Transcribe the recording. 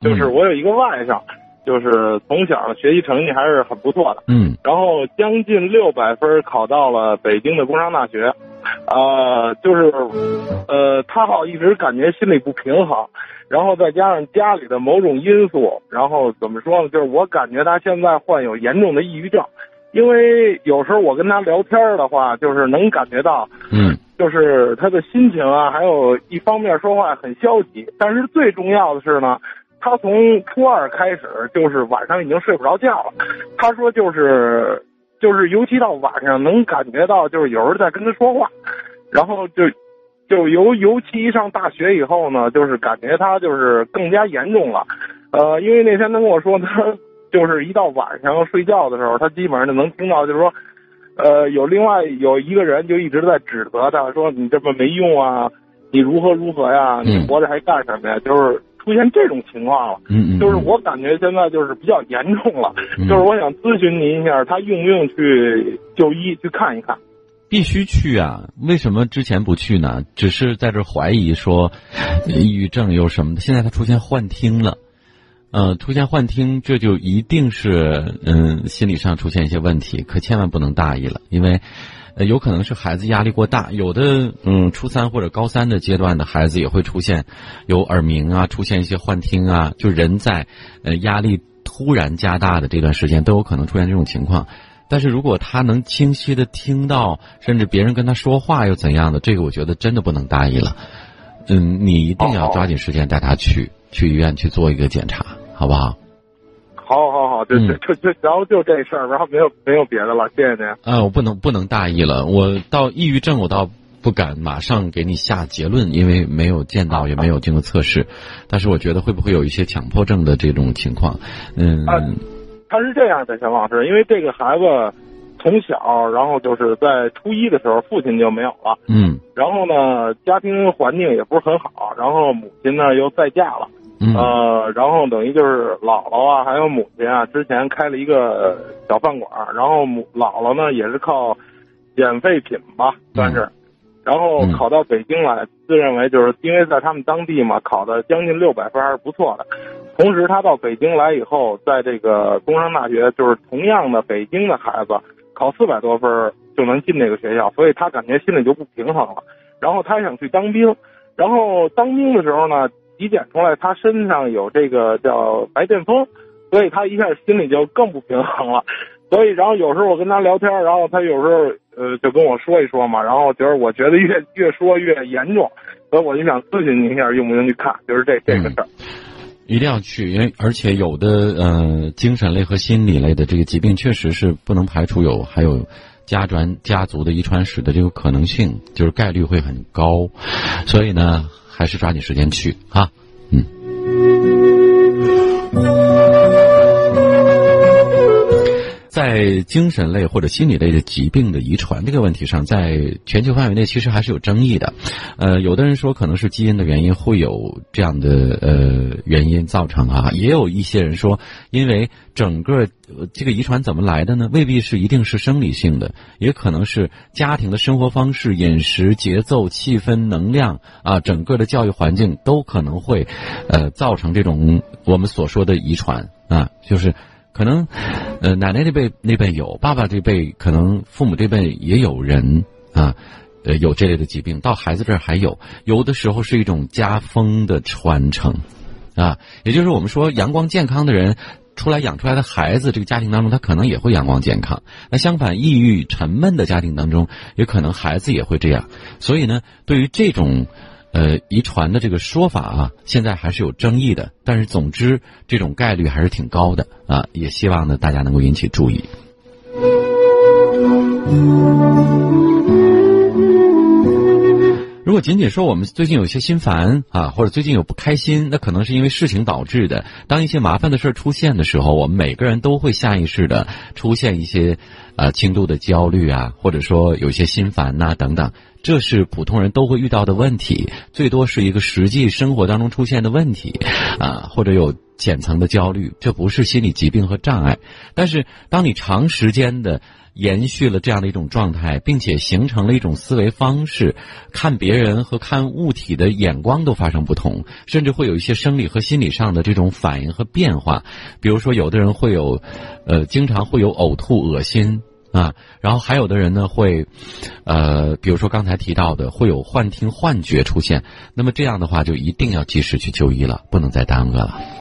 就是我有一个外甥，就是从小的学习成绩还是很不错的，嗯然后将近六百分考到了北京的工商大学，呃，就是呃，他好一直感觉心里不平衡，然后再加上家里的某种因素，然后怎么说呢？就是我感觉他现在患有严重的抑郁症，因为有时候我跟他聊天的话，就是能感觉到。嗯就是他的心情啊，还有一方面说话很消极，但是最重要的是呢，他从初二开始就是晚上已经睡不着觉了。他说就是就是尤其到晚上能感觉到就是有人在跟他说话，然后就就尤尤其一上大学以后呢，就是感觉他就是更加严重了。呃，因为那天他跟我说，他就是一到晚上睡觉的时候，他基本上就能听到，就是说。呃，有另外有一个人就一直在指责他，说你这么没用啊，你如何如何呀，你活着还干什么呀？就是出现这种情况了。嗯嗯，就是我感觉现在就是比较严重了，嗯就是我想咨询您一下，他用不用去就医去看一看？必须去啊！为什么之前不去呢？只是在这怀疑说，抑郁症有什么的。现在他出现幻听了，呃，出现幻听，这就一定是嗯心理上出现一些问题，可千万不能大意了，因为。呃，有可能是孩子压力过大，有的嗯，初三或者高三的阶段的孩子也会出现有耳鸣啊，出现一些幻听啊，就人在呃压力突然加大的这段时间都有可能出现这种情况。但是如果他能清晰的听到，甚至别人跟他说话又怎样的，这个我觉得真的不能大意了。嗯，你一定要抓紧时间带他去去医院去做一个检查，好不好？好好好，就嗯就就就，然后就这事儿，然后没有没有别的了，谢谢您。啊，我不能不能大意了。我到抑郁症，我倒不敢马上给你下结论，因为没有见到，也没有经过测试。但是我觉得会不会有一些强迫症的这种情况？嗯，啊他是这样的，小老师，因为这个孩子从小，然后就是在初一的时候，父亲就没有了，嗯然后呢，家庭环境也不是很好，然后母亲呢又再嫁了。嗯呃，然后等于就是姥姥啊，还有母亲啊，之前开了一个小饭馆儿，然后母姥姥呢也是靠捡废品吧，算是，然后嗯考到北京来，自认为就是因为在他们当地嘛，考的将近六百分还是不错的。同时，他到北京来以后，在这个工商大学，就是同样的北京的孩子考四百多分就能进这个学校，所以他感觉心里就不平衡了。然后他想去当兵，然后当兵的时候呢，体检出来他身上有这个叫白癜风，所以他一下心里就更不平衡了。所以，然后有时候我跟他聊天，然后他有时候呃就跟我说一说嘛，然后觉得我觉得越越说越严重，所以我就想咨询您一下，用不用去看，就是这这个事儿。一定要去，因为而且有的呃精神类和心理类的这个疾病，确实是不能排除有还有家传家族的遗传史的这个可能性，就是概率会很高，所以呢，还是抓紧时间去啊，在精神类或者心理类的疾病的遗传这个问题上，在全球范围内其实还是有争议的。呃，有的人说可能是基因的原因会有这样的呃原因造成啊，也有一些人说，因为整个、呃这个遗传怎么来的呢？未必是一定是生理性的，也可能是家庭的生活方式、饮食、节奏、气氛、能量啊，整个的教育环境都可能会呃造成这种我们所说的遗传啊，就是。可能，呃，奶奶那辈那辈有，爸爸这辈可能父母这辈也有人啊，呃，有这类的疾病，到孩子这儿还有，有的时候是一种家风的传承，啊，也就是我们说阳光健康的人出来养出来的孩子，这个家庭当中他可能也会阳光健康。那相反，抑郁沉闷的家庭当中，也可能孩子也会这样。所以呢，对于这种。呃，遗传的这个说法啊，现在还是有争议的，但是总之这种概率还是挺高的啊，也希望呢大家能够引起注意。如果仅仅说我们最近有些心烦啊，或者最近有不开心，那可能是因为事情导致的。当一些麻烦的事儿出现的时候，我们每个人都会下意识的出现一些呃轻度的焦虑啊，或者说有些心烦呐、等等。这是普通人都会遇到的问题，最多是一个实际生活当中出现的问题，啊，或者有浅层的焦虑，这不是心理疾病和障碍。但是，当你长时间的延续了这样的一种状态，并且形成了一种思维方式，看别人和看物体的眼光都发生不同，甚至会有一些生理和心理上的这种反应和变化。比如说，有的人会有，呃，经常会有呕吐、恶心。啊，然后还有的人呢会，呃，比如说刚才提到的，会有幻听、幻觉出现。那么这样的话，就一定要及时去就医了，不能再耽搁了。